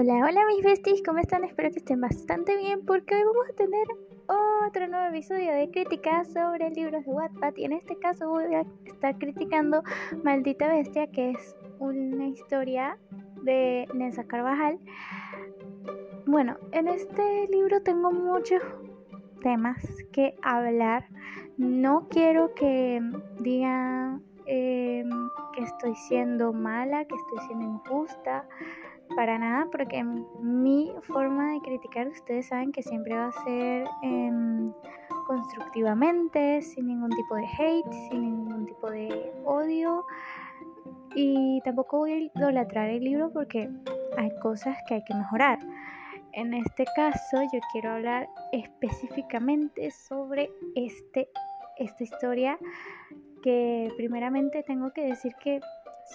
Hola, hola mis besties, ¿cómo están? Espero que estén bastante bien porque hoy vamos a tener otro nuevo episodio de críticas sobre libros de Wattpad y en este caso voy a estar criticando Maldita Bestia que es una historia de Nessa Carvajal. Bueno, en este libro tengo muchos temas que hablar. No quiero que digan eh, que estoy siendo mala, que estoy siendo injusta para nada, porque mi forma de criticar, ustedes saben que siempre va a ser em, constructivamente, sin ningún tipo de hate, sin ningún tipo de odio. Y tampoco voy a idolatrar el libro porque hay cosas que hay que mejorar. En este caso yo quiero hablar específicamente sobre este, esta historia que primeramente tengo que decir que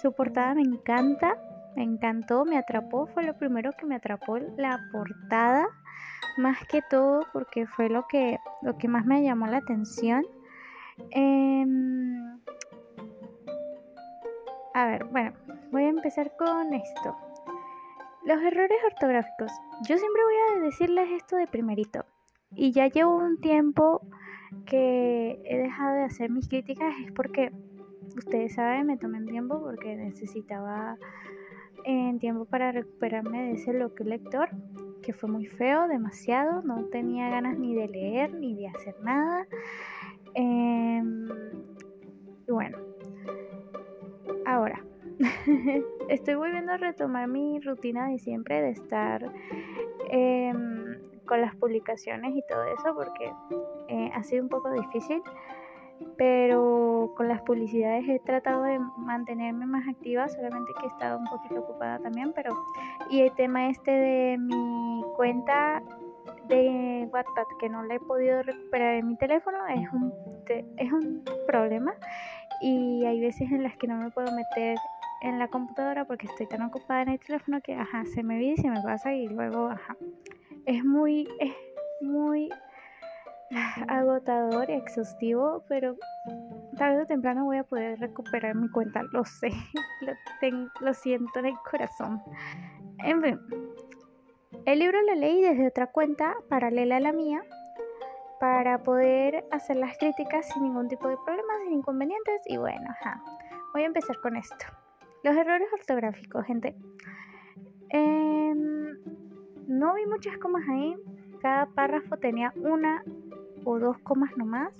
su portada me encanta me encantó, me atrapó, fue lo primero que me atrapó la portada, más que todo porque fue lo que, lo que más me llamó la atención. Em, a ver, bueno, voy a empezar con esto. Los errores ortográficos. Yo siempre voy a decirles esto de primerito. Y ya llevo un tiempo que he dejado de hacer mis críticas. Es porque, ustedes saben, me tomé tiempo porque necesitaba en tiempo para recuperarme de ese bloqueo lector que fue muy feo, demasiado, no tenía ganas ni de leer ni de hacer nada. Em, y bueno, ahora estoy volviendo a retomar mi rutina de siempre de estar em, con las publicaciones y todo eso porque eh, ha sido un poco difícil pero con las publicidades he tratado de mantenerme más activa, solamente que he estado un poquito ocupada también, pero y el tema este de mi cuenta de WhatsApp que no la he podido recuperar en mi teléfono es un es un problema y hay veces en las que no me puedo meter en la computadora porque estoy tan ocupada en el teléfono que ajá, se me viene y se me pasa y luego ajá. Es muy es muy agotador y exhaustivo, pero tarde o temprano voy a poder recuperar mi cuenta, lo sé, lo, lo siento en el corazón. En fin, el libro lo leí desde otra cuenta paralela a la mía para poder hacer las críticas sin ningún tipo de problemas, sin inconvenientes y bueno. Voy a empezar con esto. Los errores ortográficos, gente. Em, no vi muchas comas ahí. Cada párrafo tenía una o dos comas nomás.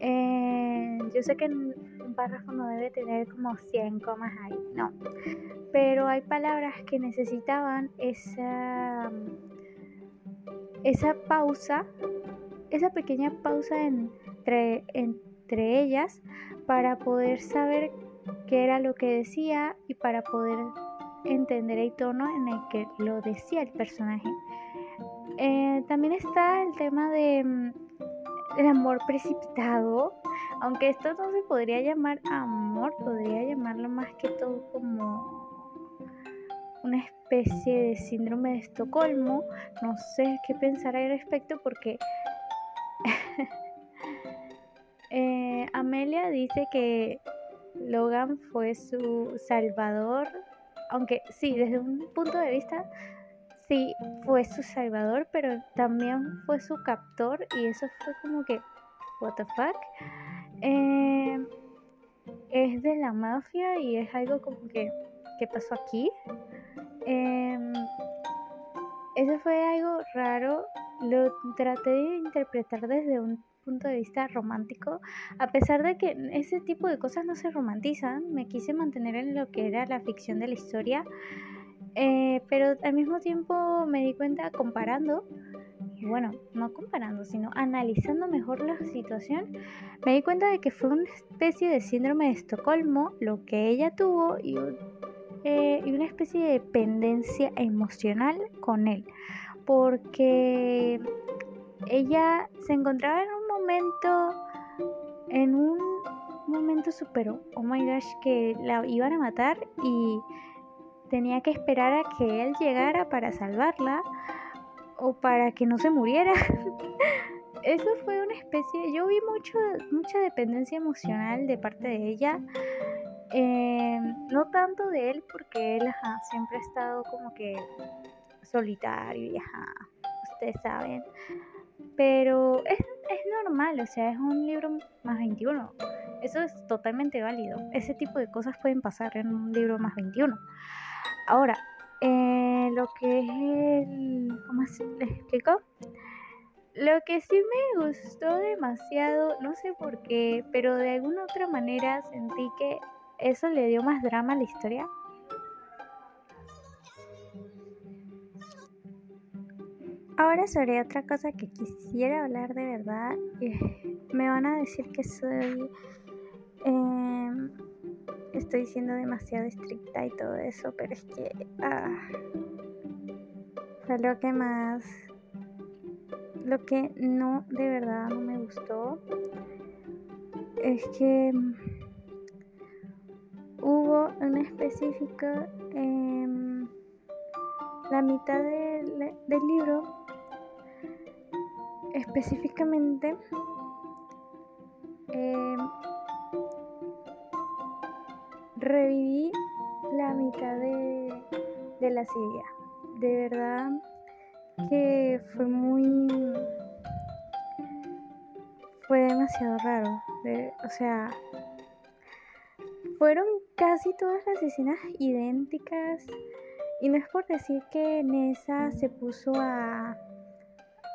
Eh, yo sé que un párrafo no debe tener como 100 comas ahí, no. Pero hay palabras que necesitaban esa, esa pausa, esa pequeña pausa entre, entre ellas para poder saber qué era lo que decía y para poder entender el tono en el que lo decía el personaje. Eh, también está el tema de mm, el amor precipitado, aunque esto no se podría llamar amor, podría llamarlo más que todo como una especie de síndrome de Estocolmo. No sé qué pensar al respecto porque eh, Amelia dice que Logan fue su salvador, aunque sí, desde un punto de vista sí fue su salvador, pero también fue su captor y eso fue como que, what the fuck. Eh, es de la mafia y es algo como que, ¿qué pasó aquí? Eh, eso fue algo raro, lo traté de interpretar desde un punto de vista romántico, a pesar de que ese tipo de cosas no se romantizan, me quise mantener en lo que era la ficción de la historia. Eh, pero al mismo tiempo me di cuenta comparando, bueno, no comparando, sino analizando mejor la situación, me di cuenta de que fue una especie de síndrome de Estocolmo lo que ella tuvo y, eh, una especie de dependencia emocional con él, porque ella se encontraba en un momento, en un momento super, oh my gosh, que la iban a matar y tenía que esperar a que él llegara para salvarla o para que no se muriera. Eso fue una especie, yo vi mucho, mucha dependencia emocional de parte de ella Eh, no tanto de él, porque él siempre ha estado como que solitario y ajá, ustedes saben. Pero es, es normal, o sea, es un libro más 21. Eso es totalmente válido. Ese tipo de cosas pueden pasar en un libro más 21. Ahora, eh, lo que es el... ¿Cómo se les explico? Lo que sí me gustó demasiado, no sé por qué, pero de alguna otra manera sentí que eso le dio más drama a la historia. Ahora sobre otra cosa que quisiera hablar de verdad, eh, me van a decir que soy, estoy siendo demasiado estricta y todo eso, pero es que ah, fue lo que más, lo que no de verdad no me gustó. Es que hubo una específica em, la mitad del, libro específicamente em, reviví la mitad de, de la silla. De verdad que fue muy... fue demasiado raro. o sea, fueron casi todas las escenas idénticas. Y no es por decir que Nessa se puso a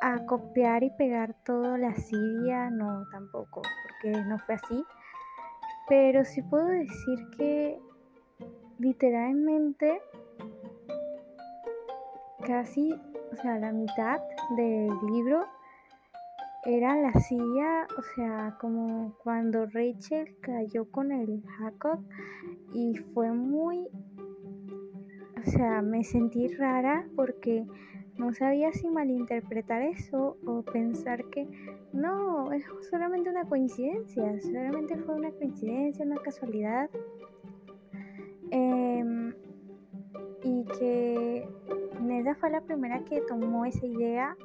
a copiar y pegar todo la Siria, no tampoco, porque no fue así. Pero sí puedo decir que literalmente casi, o sea, la mitad del libro era la silla, o sea, como cuando Rachel cayó con el Jacob y fue muy, o sea, me sentí rara porque no sabía si malinterpretar eso o pensar que no, es solamente una coincidencia, solamente fue una coincidencia, una casualidad. Em, y que Neda fue la primera que tomó esa idea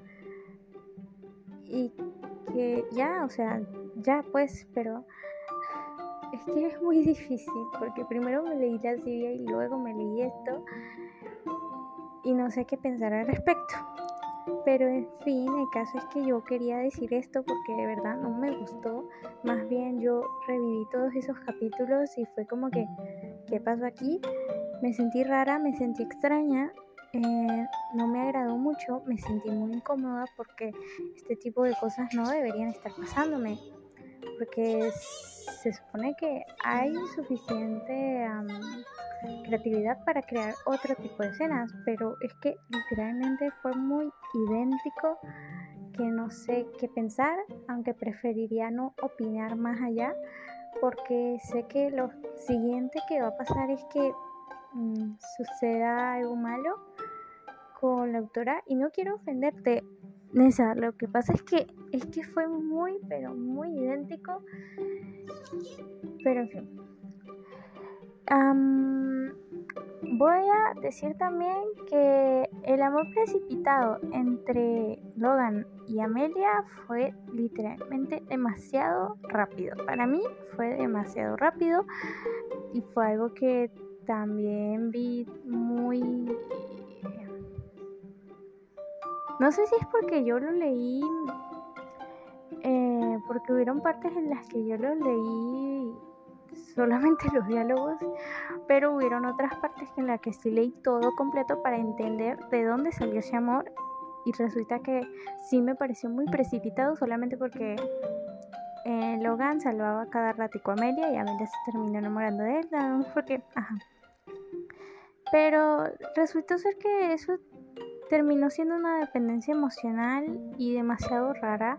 y que ya, o sea, ya pues, pero es que es muy difícil porque primero me leí la Siria y luego me leí esto y no sé qué pensar al respecto. Pero en fin, el caso es que yo quería decir esto porque de verdad no me gustó. Más bien yo reviví todos esos capítulos y fue como que, ¿qué pasó aquí? Me sentí rara, me sentí extraña, eh, no me agradó mucho, me sentí muy incómoda porque este tipo de cosas no deberían estar pasándome. Porque se supone que hay suficiente creatividad para crear otro tipo de escenas, pero es que literalmente fue muy idéntico que no sé qué pensar, aunque preferiría no opinar más allá, porque sé que lo siguiente que va a pasar es que mm, suceda algo malo con la autora y no quiero ofenderte, Nessa, lo que pasa es que es que fue muy pero muy idéntico, pero en fin voy a decir también que el amor precipitado entre Logan y Amelia fue literalmente demasiado rápido. Para mí fue demasiado rápido y fue algo que también vi muy... No sé si es porque yo lo leí, eh, porque hubieron partes en las que yo lo leí solamente los diálogos, pero hubieron otras partes en las que sí leí todo completo para entender de dónde salió ese amor y resulta que sí me pareció muy precipitado solamente porque eh, Logan salvaba cada ratico a Amelia y Amelia se terminó enamorando de él, porque, ajá. Pero resultó ser que eso terminó siendo una dependencia emocional y demasiado rara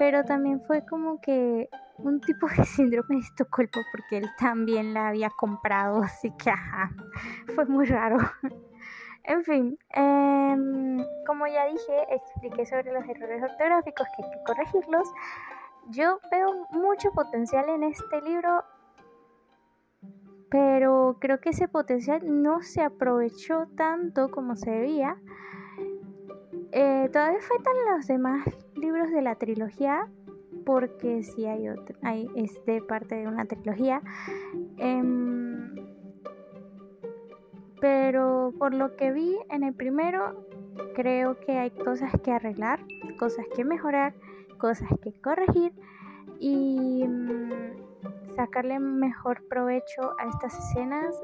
pero también fue como que un tipo de síndrome de Estocolmo porque él también la había comprado, así que ajá, fue muy raro. en fin, em, como ya dije, expliqué sobre los errores ortográficos que hay que corregirlos. Yo veo mucho potencial en este libro, pero creo que ese potencial no se aprovechó tanto como se debía. Eh, todavía faltan los demás libros de la trilogía, porque sí hay, hay es de parte de una trilogía. Em, pero por lo que vi en el primero, creo que hay cosas que arreglar, cosas que mejorar, cosas que corregir y mm, sacarle mejor provecho a estas escenas,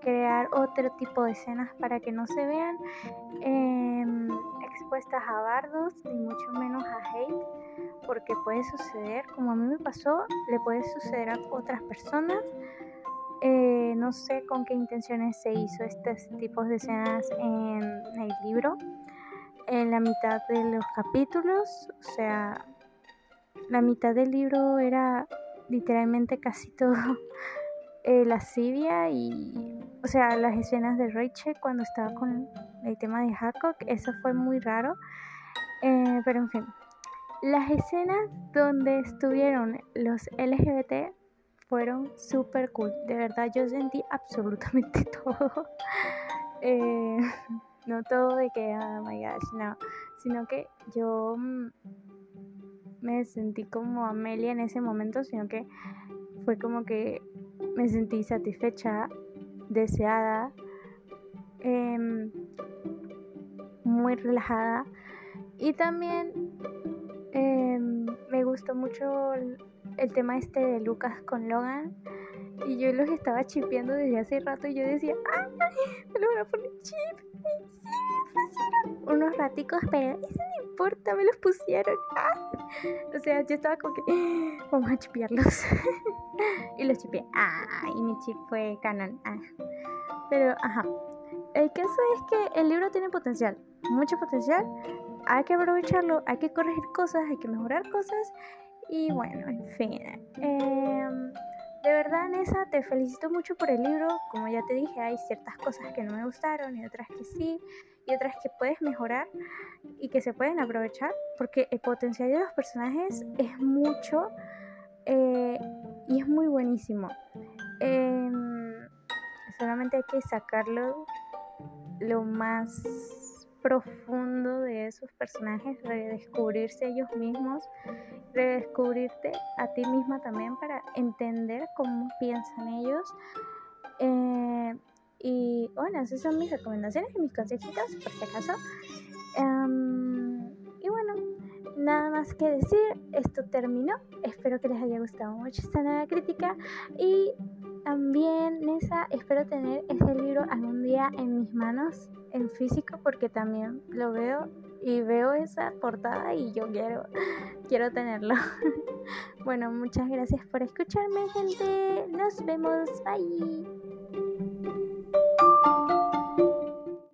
crear otro tipo de escenas para que no se vean em, expuestas a bardos, ni mucho menos a hate porque puede suceder, como a mí me pasó, le puede suceder a otras personas. Eh, no sé con qué intenciones se hizo estos tipos de escenas en el libro. En la mitad de los capítulos, o sea, la mitad del libro era literalmente casi todo eh, lascivia y, o sea, las escenas de Rachel cuando estaba con el tema de Jacob, eso fue muy raro. Eh, pero en fin, las escenas donde estuvieron los LGBT fueron súper cool. De verdad, yo sentí absolutamente todo. Eh, no todo de que, oh my gosh, no. Sino que yo mm, me sentí como Amelia en ese momento, sino que fue como que me sentí satisfecha, deseada, em, muy relajada y también em, me gustó mucho el, tema este de Lucas con Logan y yo los estaba chipeando desde hace rato y yo decía, ¡ay! Me lo van a poner chip. sí, me unos raticos, pero eso no importa, me los pusieron. ¡Ah! O sea, yo estaba como que, vamos a chipearlos. y los chipeé. ¡Ah! Y mi chip fue Canon. Ah. Pero, ajá. El caso es que el libro tiene potencial, mucho potencial. Hay que aprovecharlo, hay que corregir cosas, hay que mejorar cosas. Y bueno, en fin. Eh, de verdad, Nessa, te felicito mucho por el libro. Como ya te dije, hay ciertas cosas que no me gustaron y otras que sí, y otras que puedes mejorar y que se pueden aprovechar, porque el potencial de los personajes es mucho eh, y es muy buenísimo. Em, solamente hay que sacarlo lo más profundo de esos personajes, redescubrirse ellos mismos, redescubrirte a ti misma también para entender cómo piensan ellos. Eh, y bueno, esas son mis recomendaciones y mis consejitos, por si acaso. Em, nada más que decir, esto terminó. Espero que les haya gustado mucho esta nueva crítica. Y también, Nessa, espero tener este libro algún día en mis manos, en físico, porque también lo veo y veo esa portada y yo quiero, quiero tenerlo. bueno, muchas gracias por escucharme, gente. Nos vemos. Bye.